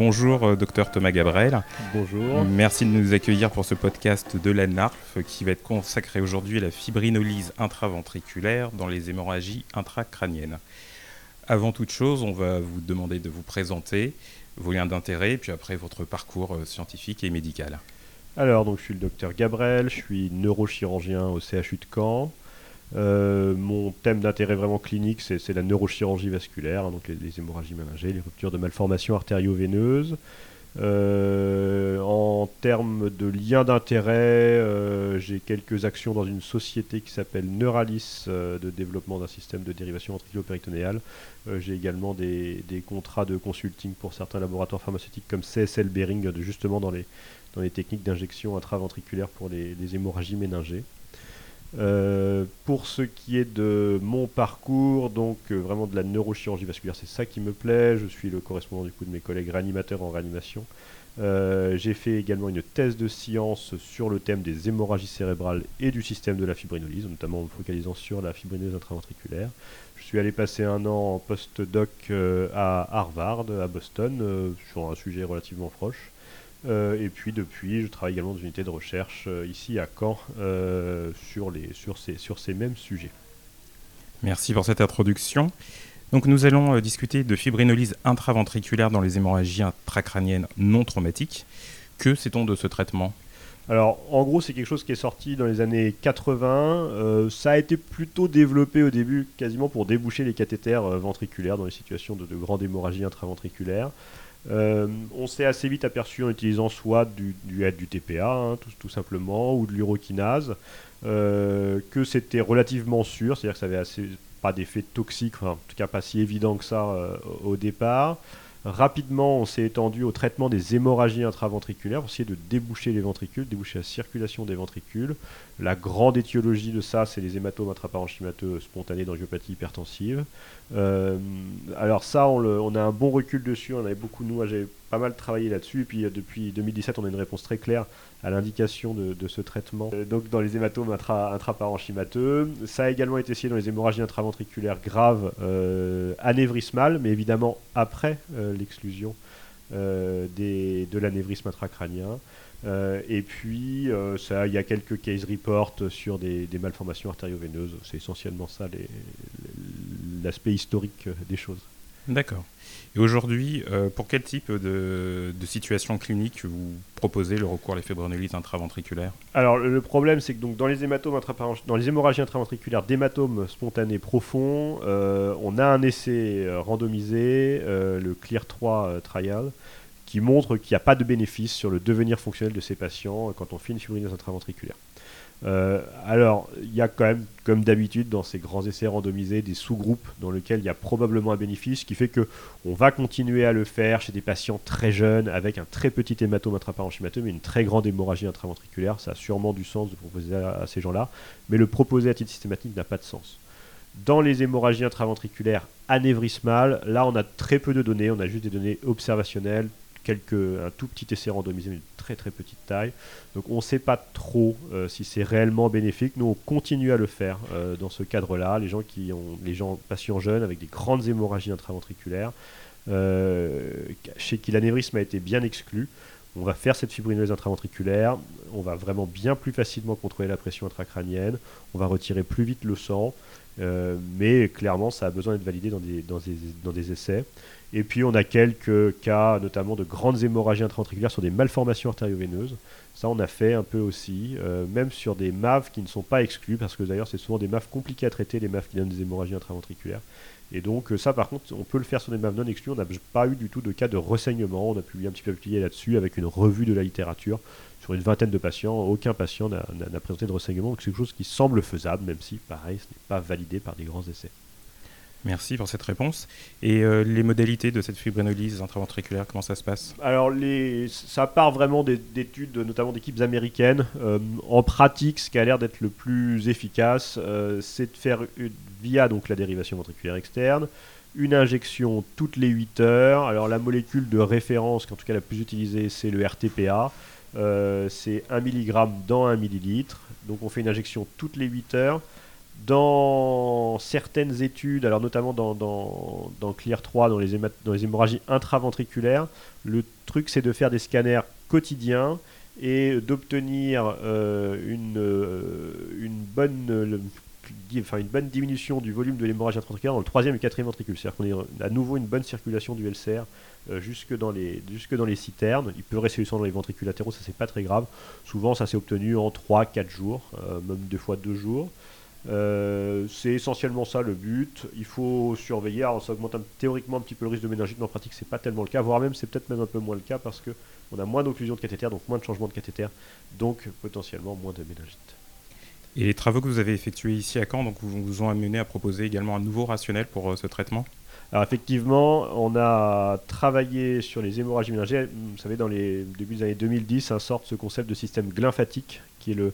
bonjour, euh, docteur Thomas Gabrel. Bonjour. Merci de nous accueillir pour ce podcast de la NARF qui va être consacré aujourd'hui à la fibrinolyse intraventriculaire dans les hémorragies intracrâniennes. Avant toute chose, on va vous demander de vous présenter, vos liens d'intérêt, puis après votre parcours euh, scientifique et médical. Alors, donc, je suis le docteur Gabrel, je suis neurochirurgien au CHU de Caen. Euh, mon thème d'intérêt vraiment clinique, c'est la neurochirurgie vasculaire, hein, donc les, hémorragies méningées, les ruptures de malformations artério-veineuses. Euh, en termes de liens d'intérêt, euh, j'ai quelques actions dans une société qui s'appelle Neuralis de développement d'un système de dérivation ventriculo-péritonéale. j'ai également des, contrats de consulting pour certains laboratoires pharmaceutiques comme CSL Behring, justement dans les, dans les techniques d'injection intraventriculaire pour les hémorragies méningées. Euh, pour ce qui est de mon parcours, donc euh, vraiment de la neurochirurgie vasculaire, c'est ça qui me plaît. Je suis le correspondant du coup de mes collègues réanimateurs en réanimation. Euh, j'ai fait également une thèse de science sur le thème des hémorragies cérébrales et du système de la fibrinolyse, notamment en me focalisant sur la fibrinolyse intraventriculaire. Je suis allé passer un an en post-doc à Harvard, à Boston, sur un sujet relativement proche. Euh, et puis depuis, je travaille également dans une unité de recherche euh, ici à Caen euh, sur, les, sur, ces, sur ces mêmes sujets. Merci pour cette introduction. Donc nous allons discuter de fibrinolyse intraventriculaire dans les hémorragies intracrâniennes non traumatiques. Que sait-on de ce traitement? Alors, en gros, c'est quelque chose qui est sorti dans les années 80. ça a été plutôt développé au début, quasiment pour déboucher les cathéters ventriculaires dans les situations de, de grande hémorragie intraventriculaire. Euh, on s'est assez vite aperçu en utilisant soit du, TPA, hein, tout, simplement, ou de l'urokinase, euh, que c'était relativement sûr, c'est-à-dire que ça avait assez, pas d'effet toxique, en tout cas pas si évident que ça euh, au départ. Rapidement, on s'est étendu au traitement des hémorragies intraventriculaires pour essayer de déboucher les ventricules, déboucher la circulation des ventricules. La grande étiologie de ça, c'est les hématomes intraparenchymateux spontanés d'angiopathie hypertensive. Euh, alors ça, on, a un bon recul dessus. On avait beaucoup, nous, pas mal travaillé là-dessus. Et puis euh, depuis 2017, on a une réponse très claire à l'indication de, ce traitement. Euh, donc dans les hématomes intra, intraparenchymateux. Ça a également été essayé dans les hémorragies intraventriculaires graves anévrismales, mais évidemment après l'exclusion de l'anévrisme intracrânien. et puis, il y a quelques case reports sur des, malformations artério-veineuses. C'est essentiellement ça l'aspect historique euh, des choses. D'accord. Et aujourd'hui, euh, pour quel type de, situation clinique vous proposez le recours à la fibrinolyse intraventriculaire? Alors le problème, c'est que donc, dans, les hématomes dans les hémorragies intraventriculaires d'hématomes spontanés profonds, euh, on a un essai randomisé, le CLEAR 3 trial, qui montre qu'il n'y a pas de bénéfice sur le devenir fonctionnel de ces patients quand on fait une fibrinolyse intraventriculaire. Euh, alors, il y a quand même, comme d'habitude, dans ces grands essais randomisés, des sous-groupes dans lesquels il y a probablement un bénéfice, ce qui fait que on va continuer à le faire chez des patients très jeunes avec un très petit hématome intraparenchymateux, mais une très grande hémorragie intraventriculaire. Ça a sûrement du sens de proposer à, ces gens-là, mais le proposer à titre systématique n'a pas de sens. Dans les hémorragies intraventriculaires anévrismales, là, on a très peu de données, on a juste des données observationnelles, un tout petit essai randomisé, mais de très très petite taille. Donc on ne sait pas trop euh, si c'est réellement bénéfique. Nous, on continue à le faire euh, dans ce cadre-là. Les gens qui ont, les gens patients jeunes avec des grandes hémorragies intraventriculaires, euh, chez qui l'anévrisme a été bien exclu, on va faire cette fibrinolyse intraventriculaire. On va vraiment bien plus facilement contrôler la pression intracrânienne. On va retirer plus vite le sang. mais clairement, ça a besoin d'être validé dans des, dans des, dans des essais. Et puis on a quelques cas, notamment de grandes hémorragies intraventriculaires sur des malformations artério-veineuses. Ça, on a fait un peu aussi, euh, même sur des MAV qui ne sont pas exclus, parce que d'ailleurs, c'est souvent des MAV compliqués à traiter, les MAV qui donnent des hémorragies intraventriculaires. Et donc, euh, ça, par contre, on peut le faire sur des MAV non exclus. On n'a pas eu du tout de cas de ressaignement. On a publié un petit peu là-dessus avec une revue de la littérature sur une vingtaine de patients. Aucun patient n'a présenté de ressaignement. Donc, c'est quelque chose qui semble faisable, même si, pareil, ce n'est pas validé par des grands essais. Merci pour cette réponse. Et euh, les modalités de cette fibrinolyse intraventriculaire, comment ça se passe? Alors, ça part vraiment d'études, notamment d'équipes américaines. Euh, en pratique, ce qui a l'air d'être le plus efficace, euh, c'est de faire via donc, la dérivation ventriculaire externe une injection toutes les 8 heures. Alors, la molécule de référence, en tout cas la plus utilisée, c'est le RTPA. c'est 1 mg dans 1 ml. Donc, on fait une injection toutes les 8 heures Dans certaines études, alors notamment dans, dans, dans Clear 3, dans les, hémorragies intraventriculaires, le truc c'est de faire des scanners quotidiens et d'obtenir euh, une, euh, une, bonne, enfin, une bonne diminution du volume de l'hémorragie intraventriculaire dans le troisième et quatrième ventricule. C'est-à-dire qu'on a à nouveau une bonne circulation du LCR euh, jusque, dans les, jusque dans les citernes. Il peut rester du sang dans les ventricules latéraux, ça c'est pas très grave. Souvent ça s'est obtenu en 3-4 jours, même deux fois 2 jours. Euh, c'est essentiellement ça le but. Il faut surveiller. Alors, ça augmente théoriquement un petit peu le risque de méningite, mais en pratique, c'est pas tellement le cas. Voire même, c'est peut-être même un peu moins le cas parce que on a moins d'occlusion de cathéter, donc moins de changement de cathéter, donc potentiellement moins de méningite. Et les travaux que vous avez effectués ici à Caen donc, vous, vous ont amené à proposer également un nouveau rationnel pour euh, ce traitement? Alors effectivement, on a travaillé sur les hémorragies méningées. Vous savez, dans les débuts des années 2010, un sort ce concept de système glymphatique, qui est le,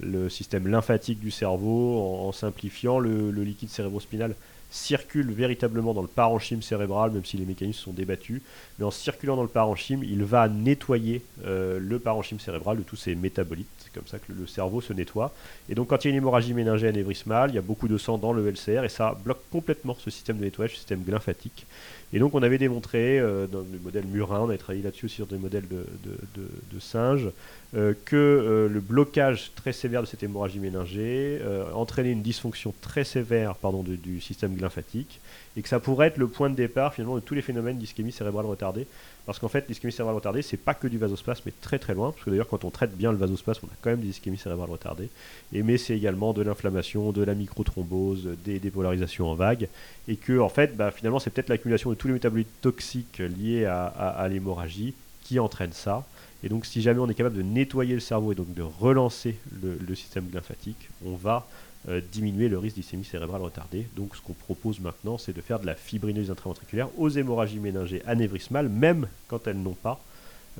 le système lymphatique du cerveau. En, simplifiant, le, liquide cérébrospinal circule véritablement dans le parenchyme cérébral, même si les mécanismes sont débattus. Mais en circulant dans le parenchyme, il va nettoyer euh, le parenchyme cérébral de tous ses métabolites. C'est comme ça que le, cerveau se nettoie. Et donc, quand il y a une hémorragie méningée anévrismale, il y a beaucoup de sang dans le LCR et ça bloque complètement ce système de nettoyage, ce système lymphatique. Et donc on avait démontré euh, dans le modèle murin, on avait travaillé là-dessus aussi sur des modèles de, singes, euh, que le blocage très sévère de cette hémorragie méningée entraînait une dysfonction très sévère pardon, du système lymphatique et que ça pourrait être le point de départ finalement de tous les phénomènes d'ischémie cérébrale retardée. Parce qu'en fait, l'ischémie cérébrale retardée, c'est pas que du vasospasme, mais très très loin. Parce que d'ailleurs, quand on traite bien le vasospasme, on a quand même des ischémies cérébrales retardées. Et mais c'est également de l'inflammation, de la microthrombose, des dépolarisations en vague. Et que en fait, bah, finalement, c'est peut-être l'accumulation de tous les métabolites toxiques liés à, l'hémorragie qui entraîne ça. Et donc, si jamais on est capable de nettoyer le cerveau et donc de relancer le, le système lymphatique, on va euh, diminuer le risque d'ischémie cérébrale retardée. Donc ce qu'on propose maintenant, c'est de faire de la fibrineuse intraventriculaire aux hémorragies méningées anévrismales, même quand elles n'ont pas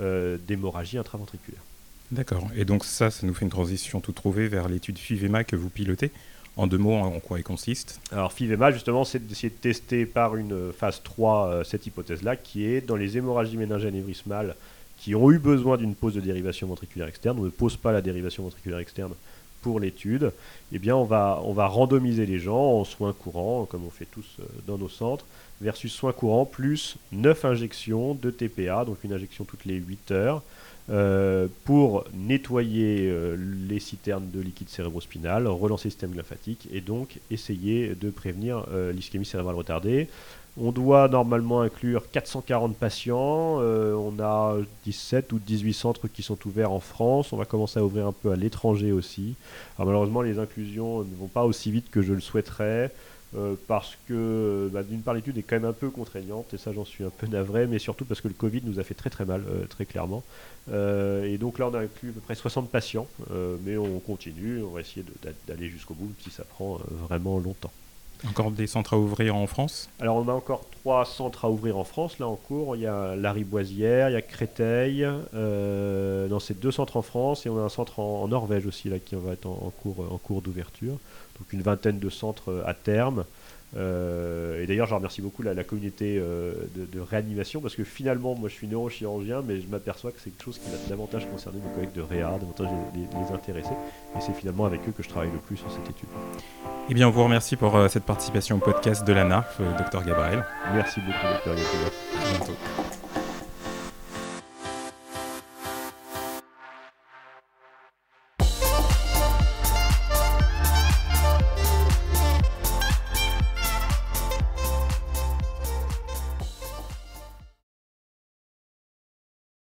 euh, d'hémorragie intraventriculaire. D'accord. Et donc ça, ça nous fait une transition tout trouvée vers l'étude FIVEMA que vous pilotez. En deux mots, en quoi elle consiste? Alors FIVEMA, justement, c'est d'essayer de tester par une phase 3 euh, cette hypothèse-là, qui est dans les hémorragies méningées anévrismales qui ont eu besoin d'une pause de dérivation ventriculaire externe. On ne pose pas la dérivation ventriculaire externe pour l'étude, eh bien on va, on va randomiser les gens en soins courants, comme on fait tous euh, dans nos centres, versus soins courants plus 9 injections de TPA, donc une injection toutes les 8 heures, euh, pour nettoyer euh, les citernes de liquide cérébrospinal, relancer le système lymphatique et donc essayer de prévenir l'ischémie cérébrale retardée. On doit normalement inclure 440 patients. Euh, on a 17 ou 18 centres qui sont ouverts en France. On va commencer à ouvrir un peu à l'étranger aussi. malheureusement, les inclusions ne vont pas aussi vite que je le souhaiterais. Euh, parce que bah, d'une part l'étude est quand même un peu contraignante et ça j'en suis un peu navré mais surtout parce que le Covid nous a fait très très mal euh, très clairement et donc là on a inclus à peu près 60 patients mais on continue on va essayer d'aller jusqu'au bout si ça prend vraiment longtemps encore des centres à ouvrir en France Alors on a encore trois centres à ouvrir en France là en cours. Il y a la Riboisière, il y a Créteil. Euh, non, c'est deux centres en France et on a un centre en, Norvège aussi là qui va être en, cours, en cours d'ouverture. Donc une vingtaine de centres à terme. Euh, et d'ailleurs, je remercie beaucoup la, communauté euh, de, réanimation parce que finalement, moi je suis neurochirurgien, mais je m'aperçois que c'est quelque chose qui va davantage concerner mes collègues de réa, davantage les, les, intéresser. Et c'est finalement avec eux que je travaille le plus sur cette étude. Eh bien, on vous remercie pour euh, cette participation au podcast de la NARF, Dr Gabriel. Merci beaucoup, Dr Gabriel.